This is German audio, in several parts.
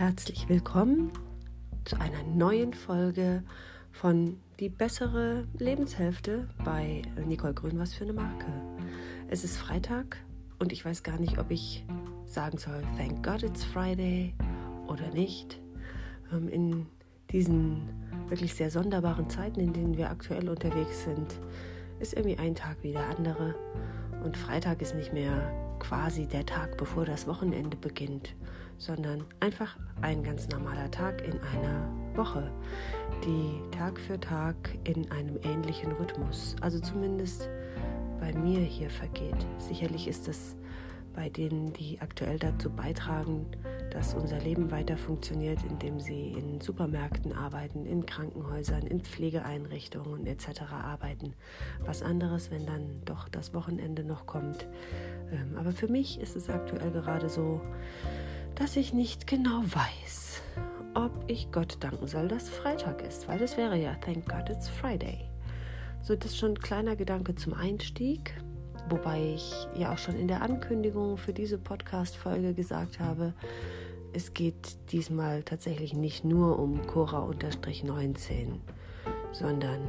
herzlich willkommen zu einer neuen Folge von Die bessere Lebenshälfte bei Nicole Grün, was für eine Marke. Es ist Freitag und ich weiß gar nicht, ob ich sagen soll, Thank God it's Friday oder nicht. Ähm, in diesen wirklich sehr sonderbaren Zeiten, in denen wir aktuell unterwegs sind, ist irgendwie ein Tag wie der andere. Und Freitag ist nicht mehr quasi der Tag, bevor das Wochenende beginnt, sondern einfach ein ganz normaler Tag in einer Woche, die Tag für Tag in einem ähnlichen Rhythmus, also zumindest bei mir hier vergeht. Sicherlich ist es bei denen, die aktuell dazu beitragen, dass unser Leben weiter funktioniert, indem sie in Supermärkten arbeiten, in Krankenhäusern, in Pflegeeinrichtungen etc. arbeiten. Was anderes, wenn dann doch das Wochenende noch kommt. Ähm, aber für mich ist es aktuell gerade so, dass ich nicht genau weiß, ob ich Gott danken soll, dass Freitag ist, weil das wäre ja Thank God it's Friday. So, das ist schon ein kleiner Gedanke zum Einstieg, wobei ich ja auch schon in der Ankündigung für diese Podcast-Folge gesagt habe, es geht diesmal tatsächlich nicht nur um Cora-19, sondern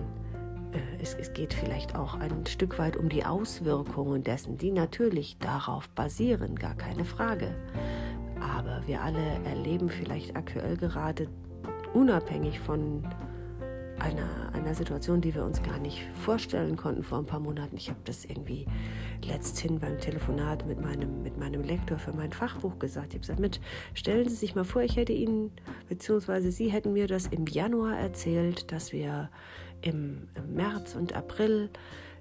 äh, es, es, geht vielleicht auch ein Stück weit um die Auswirkungen dessen, die natürlich darauf basieren, gar keine Frage. Aber wir alle erleben vielleicht aktuell gerade unabhängig von einer, einer Situation, die wir uns gar nicht vorstellen konnten vor ein paar Monaten. Ich habe das irgendwie letzthin beim Telefonat mit meinem, mit meinem Lektor für mein Fachbuch gesagt. Ich habe gesagt, mit, stellen Sie sich mal vor, ich hätte Ihnen, beziehungsweise Sie hätten mir das im Januar erzählt, dass wir im, im März und April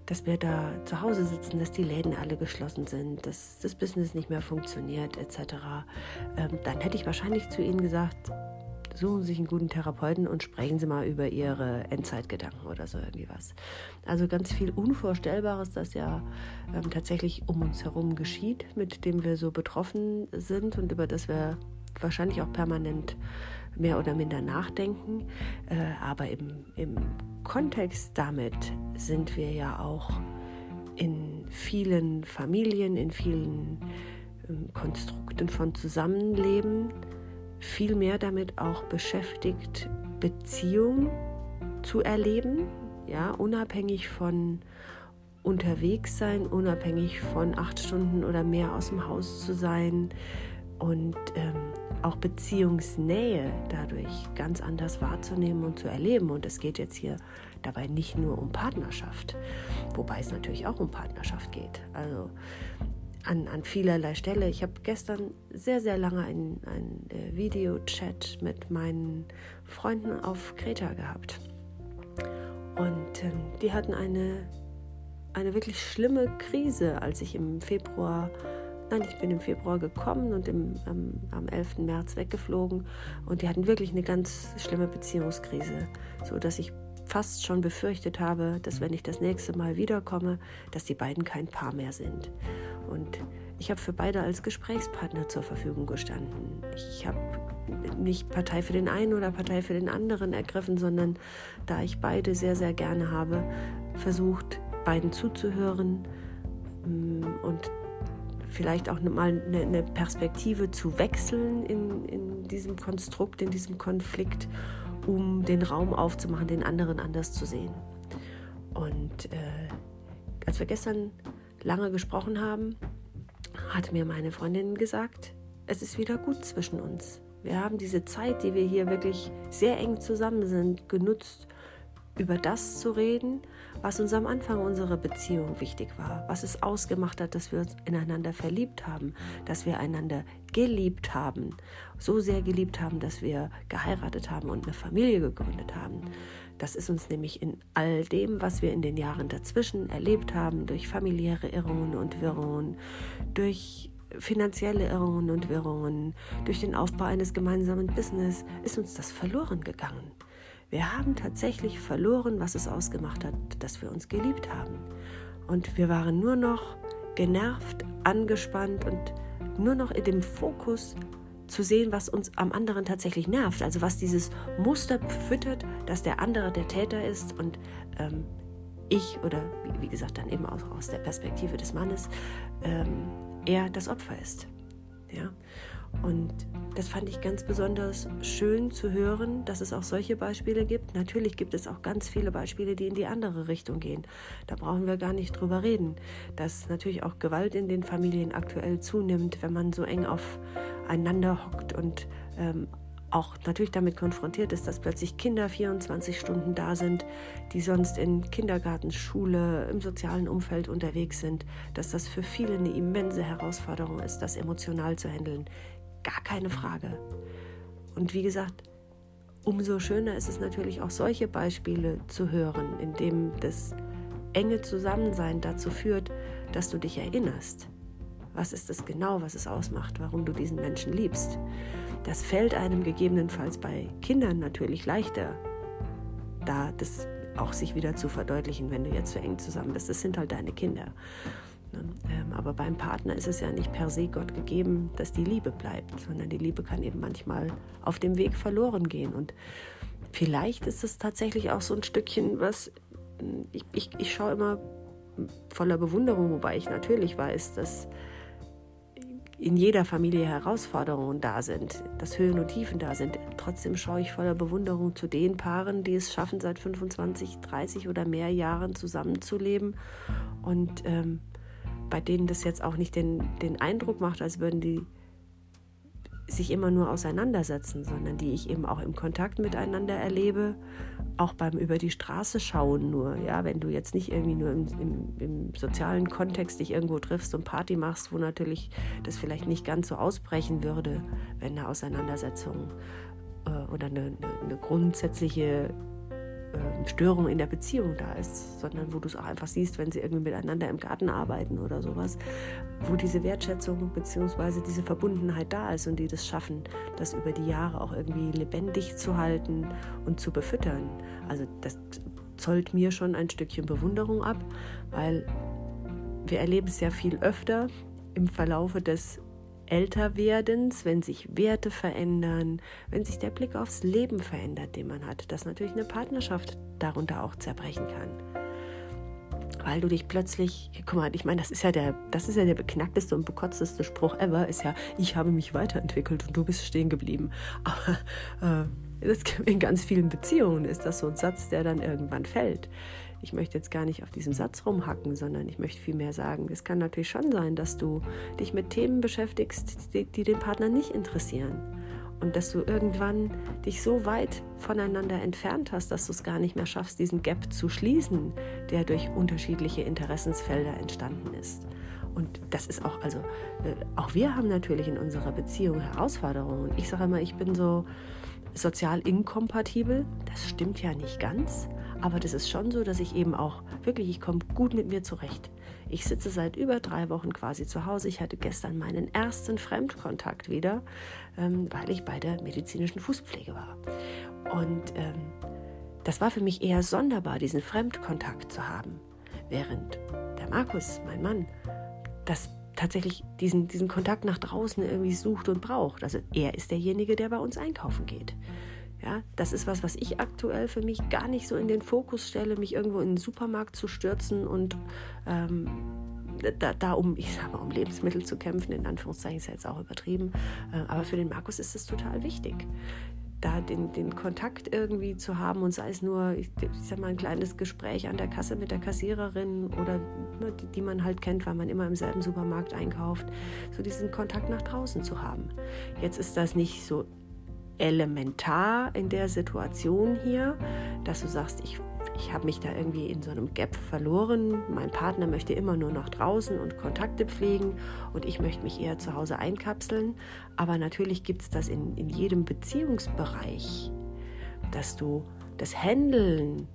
dass wir da zu Hause sitzen, dass die Läden alle geschlossen sind, dass das Business nicht mehr funktioniert, etc., ähm, dann hätte ich wahrscheinlich zu Ihnen gesagt, suchen Sie sich einen guten Therapeuten und sprechen Sie mal über Ihre Endzeitgedanken oder so irgendwie was. Also ganz viel Unvorstellbares, das ja ähm, tatsächlich um uns herum geschieht, mit dem wir so betroffen sind und über das wir wahrscheinlich auch permanent mehr oder minder nachdenken. Äh, aber im, im Kontext damit sind wir ja auch in vielen Familien, in vielen ähm, Konstrukten von Zusammenleben viel mehr damit auch beschäftigt, Beziehung zu erleben, ja, unabhängig von unterwegs sein, unabhängig von acht Stunden oder mehr aus dem Haus zu sein und ähm, auch Beziehungsnähe dadurch ganz anders wahrzunehmen und zu erleben. Und es geht jetzt hier dabei nicht nur um Partnerschaft, wobei es natürlich auch um Partnerschaft geht. Also an, an vielerlei Stelle. Ich habe gestern sehr, sehr lange einen, äh, Videochat mit meinen Freunden auf Kreta gehabt. Und ähm, die hatten eine, eine wirklich schlimme Krise, als ich im Februar Nein, ich bin im Februar gekommen und im, am, am 11. März weggeflogen. Und die hatten wirklich eine ganz schlimme Beziehungskrise, so dass ich fast schon befürchtet habe, dass wenn ich das nächste Mal wiederkomme, dass die beiden kein Paar mehr sind. Und ich habe für beide als Gesprächspartner zur Verfügung gestanden. Ich habe nicht Partei für den einen oder Partei für den anderen ergriffen, sondern da ich beide sehr, sehr gerne habe, versucht, beiden zuzuhören mm, und vielleicht auch mal eine, Perspektive zu wechseln in, in diesem Konstrukt, in diesem Konflikt, um den Raum aufzumachen, den anderen anders zu sehen. Und äh, als wir gestern lange gesprochen haben, hat mir meine Freundin gesagt, es ist wieder gut zwischen uns. Wir haben diese Zeit, die wir hier wirklich sehr eng zusammen sind, genutzt, über das zu reden, was uns am Anfang unserer Beziehung wichtig war, was es ausgemacht hat, dass wir uns ineinander verliebt haben, dass wir einander geliebt haben, so sehr geliebt haben, dass wir geheiratet haben und eine Familie gegründet haben. Das ist uns nämlich in all dem, was wir in den Jahren dazwischen erlebt haben, durch familiäre Irrungen und Wirrungen, durch finanzielle Irrungen und Wirrungen, durch den Aufbau eines gemeinsamen Business, ist uns das verloren gegangen. Wir haben tatsächlich verloren, was es ausgemacht hat, dass wir uns geliebt haben. Und wir waren nur noch genervt, angespannt und nur noch in dem Fokus zu sehen, was uns am anderen tatsächlich nervt. Also was dieses Muster füttert, dass der andere der Täter ist und ähm, ich oder wie, wie, gesagt dann eben auch aus der Perspektive des Mannes ähm, er das Opfer ist. Ja? Und das fand ich ganz besonders schön zu hören, dass es auch solche Beispiele gibt. Natürlich gibt es auch ganz viele Beispiele, die in die andere Richtung gehen. Da brauchen wir gar nicht drüber reden, dass natürlich auch Gewalt in den Familien aktuell zunimmt, wenn man so eng aufeinander hockt und ähm, auch natürlich damit konfrontiert ist, dass plötzlich Kinder 24 Stunden da sind, die sonst in Kindergarten, Schule, im sozialen Umfeld unterwegs sind, dass das für viele eine immense Herausforderung ist, das emotional zu handeln. Gar keine Frage. Und wie gesagt, umso schöner ist es natürlich auch solche Beispiele zu hören, in dem das enge Zusammensein dazu führt, dass du dich erinnerst. Was ist es genau, was es ausmacht, warum du diesen Menschen liebst? Das fällt einem gegebenenfalls bei Kindern natürlich leichter, da das auch sich wieder zu verdeutlichen, wenn du jetzt so eng zusammen bist. Das sind halt deine Kinder. Ne? Ähm, aber beim Partner ist es ja nicht per se Gott gegeben, dass die Liebe bleibt, sondern die Liebe kann eben manchmal auf dem Weg verloren gehen. Und vielleicht ist es tatsächlich auch so ein Stückchen, was ich, ich, ich schaue immer voller Bewunderung, wobei ich natürlich weiß, dass in jeder Familie Herausforderungen da sind, dass Höhen und Tiefen da sind. Trotzdem schaue ich voller Bewunderung zu den Paaren, die es schaffen, seit 25, 30 oder mehr Jahren zusammenzuleben und ähm, bei denen das jetzt auch nicht den, den Eindruck macht, als würden die sich immer nur auseinandersetzen, sondern die ich eben auch im Kontakt miteinander erlebe, auch beim über die Straße schauen nur. Ja, wenn du jetzt nicht irgendwie nur im, im, im, sozialen Kontext dich irgendwo triffst und Party machst, wo natürlich das vielleicht nicht ganz so ausbrechen würde, wenn eine Auseinandersetzung äh, oder eine, eine, eine grundsätzliche äh, Störung in der Beziehung da ist, sondern wo du es auch einfach siehst, wenn sie irgendwie miteinander im Garten arbeiten oder sowas, wo diese Wertschätzung bzw. diese Verbundenheit da ist und die das schaffen, das über die Jahre auch irgendwie lebendig zu halten und zu befüttern. Also das zollt mir schon ein Stückchen Bewunderung ab, weil wir erleben es ja viel öfter im Verlaufe des Älterwerdens, wenn sich Werte verändern, wenn sich der Blick aufs Leben verändert, den man hat, dass natürlich eine Partnerschaft darunter auch zerbrechen kann. Weil du dich plötzlich, guck mal, ich meine, das ist ja der, das ist ja der beknackteste und bekotzteste Spruch ever, ist ja, ich habe mich weiterentwickelt und du bist stehen geblieben. Aber äh, in ganz vielen Beziehungen ist das so ein Satz, der dann irgendwann fällt ich möchte jetzt gar nicht auf diesem Satz rumhacken, sondern ich möchte vielmehr sagen, es kann natürlich schon sein, dass du dich mit Themen beschäftigst, die, die den Partner nicht interessieren. Und dass du irgendwann dich so weit voneinander entfernt hast, dass du es gar nicht mehr schaffst, diesen Gap zu schließen, der durch unterschiedliche Interessensfelder entstanden ist. Und das ist auch, also äh, auch wir haben natürlich in unserer Beziehung Herausforderungen. Ich sage immer, ich bin so sozial inkompatibel. Das stimmt ja nicht ganz. Aber das ist schon so, dass ich eben auch wirklich, ich komme gut mit mir zurecht. Ich sitze seit über drei Wochen quasi zu Hause. Ich hatte gestern meinen ersten Fremdkontakt wieder, ähm, weil ich bei der medizinischen Fußpflege war. Und ähm, das war für mich eher sonderbar, diesen Fremdkontakt zu haben. Während der Markus, mein Mann, das tatsächlich diesen, diesen Kontakt nach draußen irgendwie sucht und braucht. Also er ist derjenige, der bei uns einkaufen geht. Ja, das ist was, was ich aktuell für mich gar nicht so in den Fokus stelle, mich irgendwo in den Supermarkt zu stürzen und ähm, da, da, um, ich sag mal, um Lebensmittel zu kämpfen, in Anführungszeichen ist ja jetzt auch übertrieben. Äh, aber für den Markus ist es total wichtig, da den, den Kontakt irgendwie zu haben und sei es nur, ich, sag mal, ein kleines Gespräch an der Kasse mit der Kassiererin oder die, die man halt kennt, weil man immer im selben Supermarkt einkauft, so diesen Kontakt nach draußen zu haben. Jetzt ist das nicht so elementar in der Situation hier, dass du sagst, ich, ich habe mich da irgendwie in so einem Gap verloren. Mein Partner möchte immer nur nach draußen und Kontakte pflegen und ich möchte mich eher zu Hause einkapseln. Aber natürlich gibt es das in, in jedem Beziehungsbereich, dass du das Handeln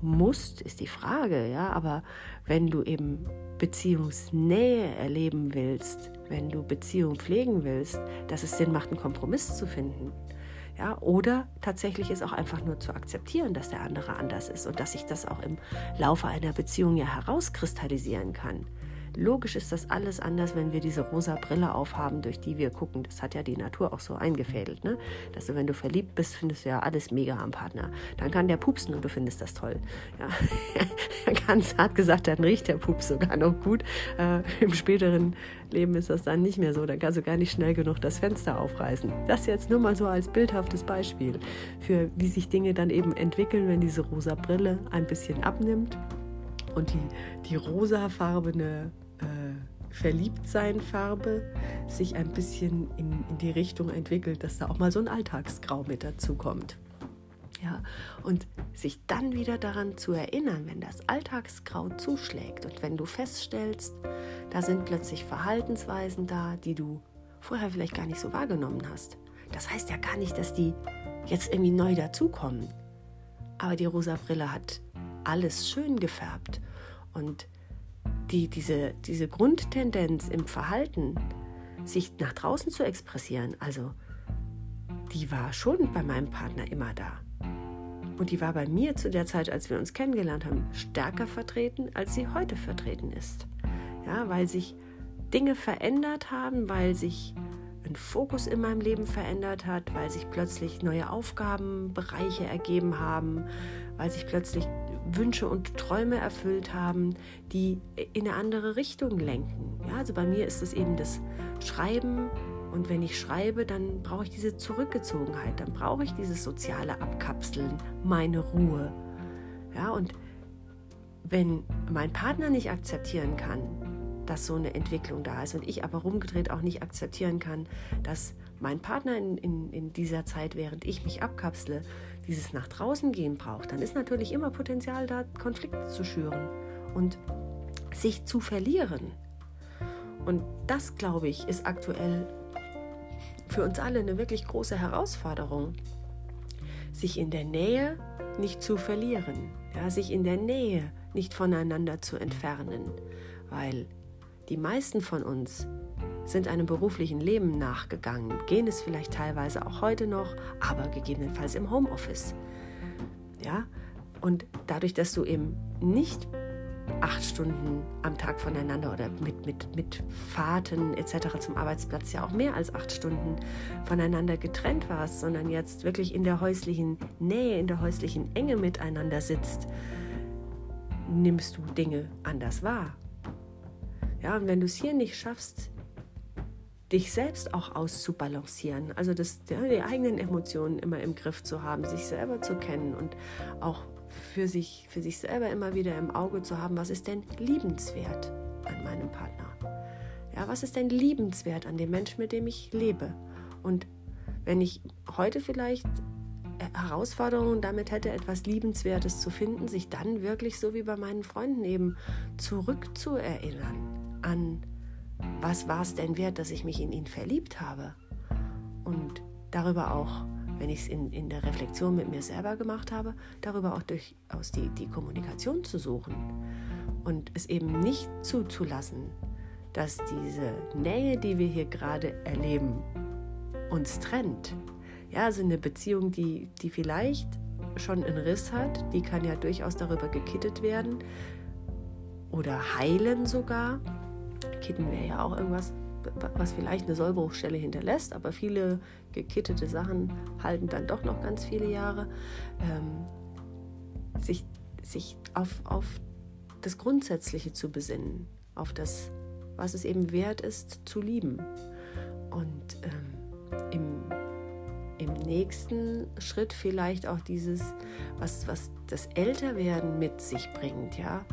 musst, ist die Frage, ja, aber wenn du eben Beziehungsnähe erleben willst, wenn du Beziehung pflegen willst, dass es Sinn macht, einen Kompromiss zu finden. Ja, oder tatsächlich ist auch einfach nur zu akzeptieren, dass der andere anders ist und dass sich das auch im Laufe einer Beziehung ja herauskristallisieren kann. Logisch ist das alles anders, wenn wir diese rosa Brille aufhaben, durch die wir gucken. Das hat ja die Natur auch so eingefädelt, ne? Dass du, wenn du verliebt bist, findest du ja alles mega am Partner. Dann kann der pupsen und du findest das toll. Ja? Ganz hart gesagt, dann riecht der Pups sogar noch gut. Äh, Im späteren Leben ist das dann nicht mehr so. Dann kannst du gar nicht schnell genug das Fenster aufreißen. Das jetzt nur mal so als bildhaftes Beispiel für wie sich Dinge dann eben entwickeln, wenn diese rosa Brille ein bisschen abnimmt und die, die rosafarbene Verliebtsein-Farbe sich ein bisschen in, in die Richtung entwickelt, dass da auch mal so ein Alltagsgrau mit dazu kommt. Ja, und sich dann wieder daran zu erinnern, wenn das Alltagsgrau zuschlägt und wenn du feststellst, da sind plötzlich Verhaltensweisen da, die du vorher vielleicht gar nicht so wahrgenommen hast. Das heißt ja gar nicht, dass die jetzt irgendwie neu dazukommen. Aber die rosa Brille hat alles schön gefärbt. Und die, diese, diese Grundtendenz im Verhalten, sich nach draußen zu expressieren, also die war schon bei meinem Partner immer da. Und die war bei mir zu der Zeit, als wir uns kennengelernt haben, stärker vertreten, als sie heute vertreten ist. Ja, weil sich Dinge verändert haben, weil sich ein Fokus in meinem Leben verändert hat, weil sich plötzlich neue Aufgabenbereiche ergeben haben, weil sich plötzlich Wünsche und Träume erfüllt haben, die in eine andere Richtung lenken. Ja, also bei mir ist es eben das Schreiben und wenn ich schreibe, dann brauche ich diese Zurückgezogenheit, dann brauche ich dieses soziale Abkapseln, meine Ruhe. Ja, und wenn mein Partner nicht akzeptieren kann, dass so eine Entwicklung da ist und ich aber rumgedreht auch nicht akzeptieren kann, dass mein Partner in, in, in dieser Zeit, während ich mich abkapsle, dieses nach draußen gehen braucht, dann ist natürlich immer Potenzial da, Konflikte zu schüren und sich zu verlieren. Und das, glaube ich, ist aktuell für uns alle eine wirklich große Herausforderung, sich in der Nähe nicht zu verlieren, ja, sich in der Nähe nicht voneinander zu entfernen, weil die meisten von uns sind einem beruflichen Leben nachgegangen, gehen es vielleicht teilweise auch heute noch, aber gegebenenfalls im Homeoffice. Ja, und dadurch, dass du eben nicht acht Stunden am Tag voneinander oder mit, mit, mit Fahrten etc. zum Arbeitsplatz ja auch mehr als acht Stunden voneinander getrennt warst, sondern jetzt wirklich in der häuslichen Nähe, in der häuslichen Enge miteinander sitzt, nimmst du Dinge anders wahr. Ja, und wenn du es hier nicht schaffst, dich selbst auch auszubalancieren, also das, die eigenen Emotionen immer im Griff zu haben, sich selber zu kennen und auch für sich, für sich selber immer wieder im Auge zu haben, was ist denn liebenswert an meinem Partner? Ja, was ist denn liebenswert an dem Menschen, mit dem ich lebe? Und wenn ich heute vielleicht Herausforderungen damit hätte, etwas Liebenswertes zu finden, sich dann wirklich so wie bei meinen Freunden eben zurückzuerinnern an, was war es denn wert, dass ich mich in ihn verliebt habe. Und darüber auch, wenn ich es in, in der Reflexion mit mir selber gemacht habe, darüber auch durchaus die, die Kommunikation zu suchen und es eben nicht zuzulassen, dass diese Nähe, die wir hier gerade erleben, uns trennt. Ja, also eine Beziehung, die, die vielleicht schon einen Riss hat, die kann ja durchaus darüber gekittet werden oder heilen sogar. Kitten wäre ja auch irgendwas, was vielleicht eine Sollbruchstelle hinterlässt, aber viele gekittete Sachen halten dann doch noch ganz viele Jahre. Ähm, sich sich auf, auf das Grundsätzliche zu besinnen, auf das, was es eben wert ist, zu lieben. Und ähm, im, im nächsten Schritt vielleicht auch dieses, was, was das Älterwerden mit sich bringt, ja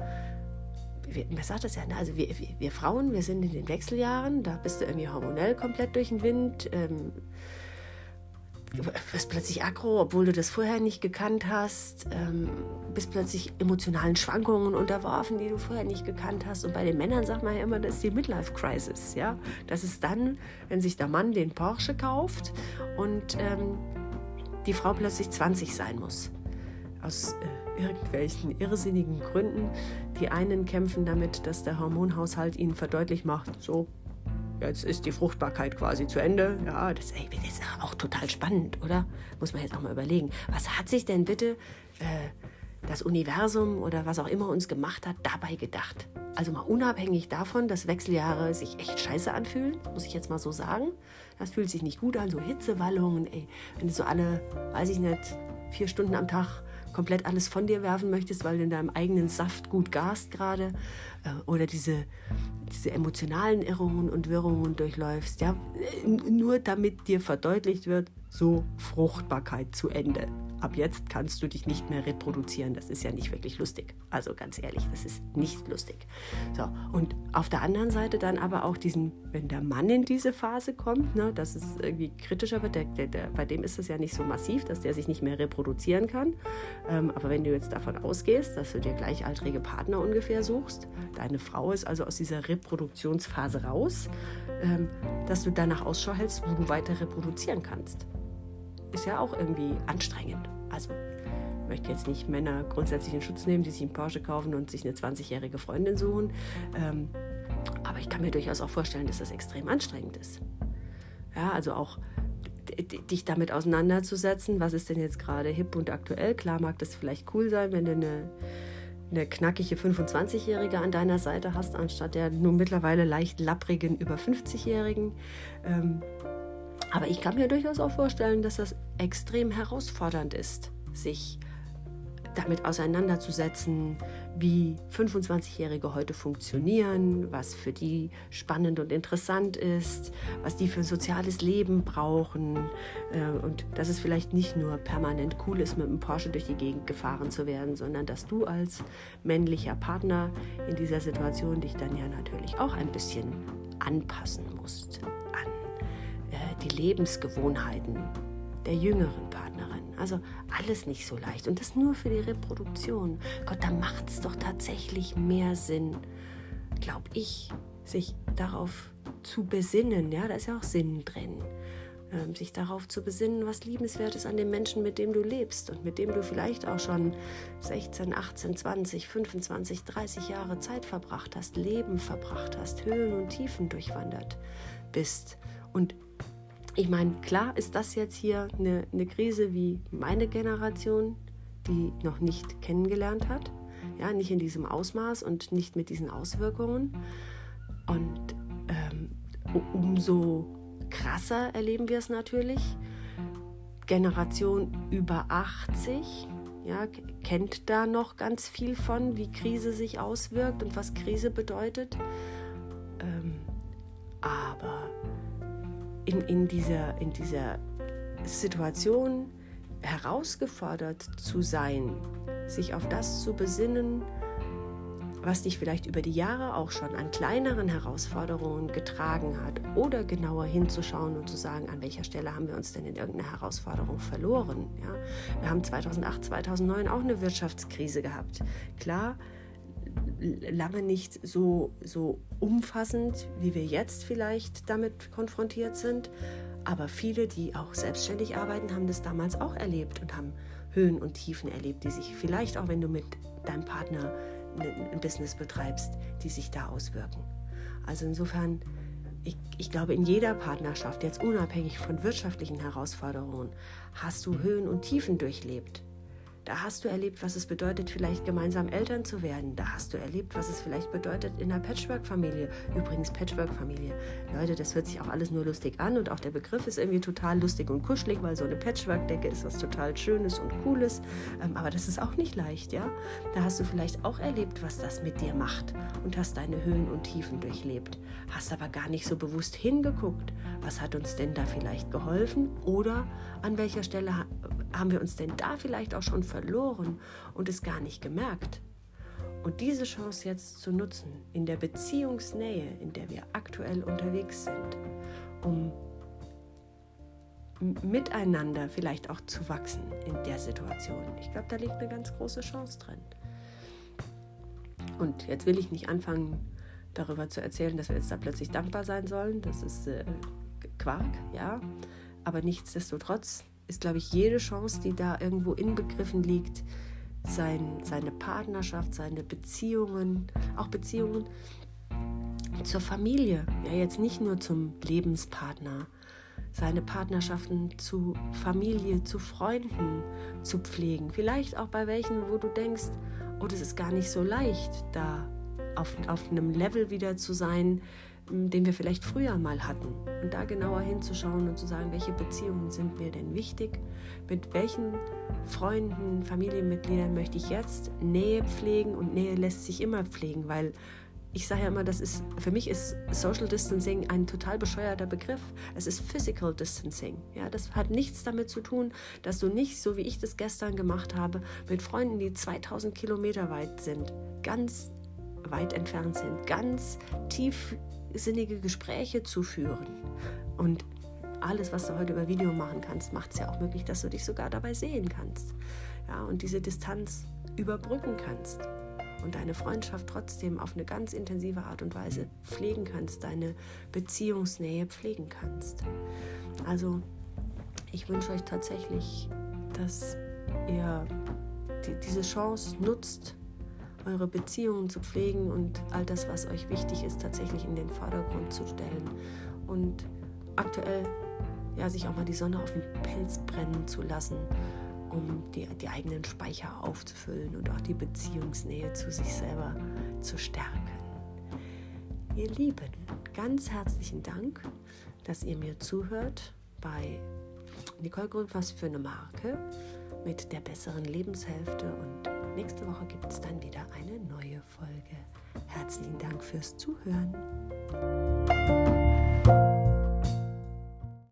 wer sagt das ja, ne? also wir, wir, Frauen, wir sind in den Wechseljahren, da bist du irgendwie hormonell komplett durch den Wind, ähm, wirst plötzlich aggro, obwohl du das vorher nicht gekannt hast, ähm, bist plötzlich emotionalen Schwankungen unterworfen, die du vorher nicht gekannt hast. Und bei den Männern sagt man ja immer, das ist die Midlife-Crisis. Ja? Das ist dann, wenn sich der Mann den Porsche kauft und ähm, die Frau plötzlich 20 sein muss. Aus äh, irgendwelchen irrsinnigen Gründen. Die einen kämpfen damit, dass der Hormonhaushalt ihnen verdeutlicht macht, so, jetzt ist die Fruchtbarkeit quasi zu Ende. Ja, das, ey, das ist auch total spannend, oder? Muss man jetzt auch mal überlegen. Was hat sich denn bitte äh, das Universum oder was auch immer uns gemacht hat, dabei gedacht? also mal unabhängig davon, dass Wechseljahre sich echt scheiße anfühlen, muss ich jetzt mal so sagen. Das fühlt sich nicht gut an, so Hitzewallungen, ey. Wenn du so alle, weiß ich nicht, vier Stunden am Tag komplett alles von dir werfen möchtest, weil du in deinem eigenen Saft gut gast gerade äh, oder diese, diese emotionalen Irrungen und Wirrungen durchläufst, ja, nur damit dir verdeutlicht wird, so Fruchtbarkeit zu Ende ab jetzt kannst du dich nicht mehr reproduzieren. Das ist ja nicht wirklich lustig. Also ganz ehrlich, das ist nicht lustig. So, und auf der anderen Seite dann aber auch diesen, wenn der Mann in diese Phase kommt, ne, dass es irgendwie kritischer wird, der, der, der, bei dem ist es ja nicht so massiv, dass der sich nicht mehr reproduzieren kann. Ähm, aber wenn du jetzt davon ausgehst, dass du dir gleichaltrige Partner ungefähr suchst, deine Frau ist also aus dieser Reproduktionsphase raus, ähm, dass du danach Ausschau hältst, wo du weiter reproduzieren kannst ist ja auch irgendwie anstrengend. Also ich möchte jetzt nicht Männer grundsätzlich in Schutz nehmen, die sich einen Porsche kaufen und sich eine 20-jährige Freundin suchen. Ähm, aber ich kann mir durchaus auch vorstellen, dass das extrem anstrengend ist. Ja, also auch dich damit auseinanderzusetzen, was ist denn jetzt gerade hip und aktuell. Klar mag das vielleicht cool sein, wenn du eine, eine knackige 25-Jährige an deiner Seite hast, anstatt der nun mittlerweile leicht lapprigen über 50-Jährigen. Ähm, aber ich kann mir durchaus auch vorstellen, dass das extrem herausfordernd ist, sich damit auseinanderzusetzen, wie 25-Jährige heute funktionieren, was für die spannend und interessant ist, was die für ein soziales Leben brauchen äh, und dass es vielleicht nicht nur permanent cool ist, mit einem Porsche durch die Gegend gefahren zu werden, sondern dass du als männlicher Partner in dieser Situation dich dann ja natürlich auch ein bisschen anpassen musst die Lebensgewohnheiten der jüngeren Partnerin. Also alles nicht so leicht. Und das nur für die Reproduktion. Gott, da macht es doch tatsächlich mehr Sinn, glaube ich, sich darauf zu besinnen. Ja, da ist ja auch Sinn drin. Ähm, sich darauf zu besinnen, was liebenswert ist an dem Menschen, mit dem du lebst und mit dem du vielleicht auch schon 16, 18, 20, 25, 30 Jahre Zeit verbracht hast, Leben verbracht hast, Höhen und Tiefen durchwandert bist. Und ich meine, klar ist das jetzt hier eine, eine Krise wie meine Generation, die noch nicht kennengelernt hat. Ja, nicht in diesem Ausmaß und nicht mit diesen Auswirkungen. Und ähm, umso krasser erleben wir es natürlich. Generation über 80 ja, kennt da noch ganz viel von, wie Krise sich auswirkt und was Krise bedeutet. Ähm, aber in, in, dieser, in dieser Situation herausgefordert zu sein, sich auf das zu besinnen, was dich vielleicht über die Jahre auch schon an kleineren Herausforderungen getragen hat oder genauer hinzuschauen und zu sagen, an welcher Stelle haben wir uns denn in irgendeiner Herausforderung verloren. Ja? Wir haben 2008, 2009 auch eine Wirtschaftskrise gehabt. Klar, lange nicht so, so umfassend, wie wir jetzt vielleicht damit konfrontiert sind. Aber viele, die auch selbstständig arbeiten, haben das damals auch erlebt und haben Höhen und Tiefen erlebt, die sich vielleicht auch, wenn du mit deinem Partner ein Business betreibst, die sich da auswirken. Also insofern, ich, ich glaube, in jeder Partnerschaft, jetzt unabhängig von wirtschaftlichen Herausforderungen, hast du Höhen und Tiefen durchlebt. Da hast du erlebt, was es bedeutet, vielleicht gemeinsam Eltern zu werden. Da hast du erlebt, was es vielleicht bedeutet in einer Patchwork-Familie. Übrigens, Patchwork-Familie. Leute, das hört sich auch alles nur lustig an und auch der Begriff ist irgendwie total lustig und kuschelig, weil so eine Patchwork-Decke ist was total Schönes und Cooles. Ähm, aber das ist auch nicht leicht, ja? Da hast du vielleicht auch erlebt, was das mit dir macht und hast deine Höhen und Tiefen durchlebt. Hast aber gar nicht so bewusst hingeguckt. Was hat uns denn da vielleicht geholfen? Oder an welcher Stelle haben wir uns denn da vielleicht auch schon verloren und es gar nicht gemerkt? Und diese Chance jetzt zu nutzen, in der Beziehungsnähe, in der wir aktuell unterwegs sind, um miteinander vielleicht auch zu wachsen in der Situation. Ich glaube, da liegt eine ganz große Chance drin. Und jetzt will ich nicht anfangen, darüber zu erzählen, dass wir jetzt da plötzlich dankbar sein sollen. Das ist äh, Quark, ja. Aber nichtsdestotrotz ist, glaube ich, jede Chance, die da irgendwo inbegriffen liegt, sein, seine Partnerschaft, seine Beziehungen, auch Beziehungen zur Familie, ja jetzt nicht nur zum Lebenspartner, seine Partnerschaften zu Familie, zu Freunden zu pflegen. Vielleicht auch bei welchen, wo du denkst, oh, das ist gar nicht so leicht, da auf, auf einem Level wieder zu sein, den wir vielleicht früher mal hatten. Und da genauer hinzuschauen und zu sagen, welche Beziehungen sind mir denn wichtig, mit welchen Freunden, Familienmitgliedern möchte ich jetzt Nähe pflegen und Nähe lässt sich immer pflegen, weil ich sage ja immer, das ist, für mich ist Social Distancing ein total bescheuerter Begriff. Es ist Physical Distancing. Ja, das hat nichts damit zu tun, dass du nicht, so wie ich das gestern gemacht habe, mit Freunden, die 2000 Kilometer weit sind, ganz weit entfernt sind, ganz tiefsinnige Gespräche zu führen. Und alles, was du heute über Video machen kannst, macht es ja auch möglich, dass du dich sogar dabei sehen kannst. Ja, und diese Distanz überbrücken kannst und deine Freundschaft trotzdem auf eine ganz intensive Art und Weise pflegen kannst, deine Beziehungsnähe pflegen kannst. Also ich wünsche euch tatsächlich, dass ihr die, diese Chance nutzt, eure Beziehungen zu pflegen und all das, was euch wichtig ist, tatsächlich in den Vordergrund zu stellen und aktuell ja, sich auch mal die Sonne auf den Pelz brennen zu lassen um die, die eigenen Speicher aufzufüllen und auch die Beziehungsnähe zu sich selber zu stärken. Ihr Lieben, ganz herzlichen Dank, dass ihr mir zuhört bei Nicole Grün, was für eine Marke mit der besseren Lebenshälfte. Und nächste Woche gibt es dann wieder eine neue Folge. Herzlichen Dank fürs Zuhören.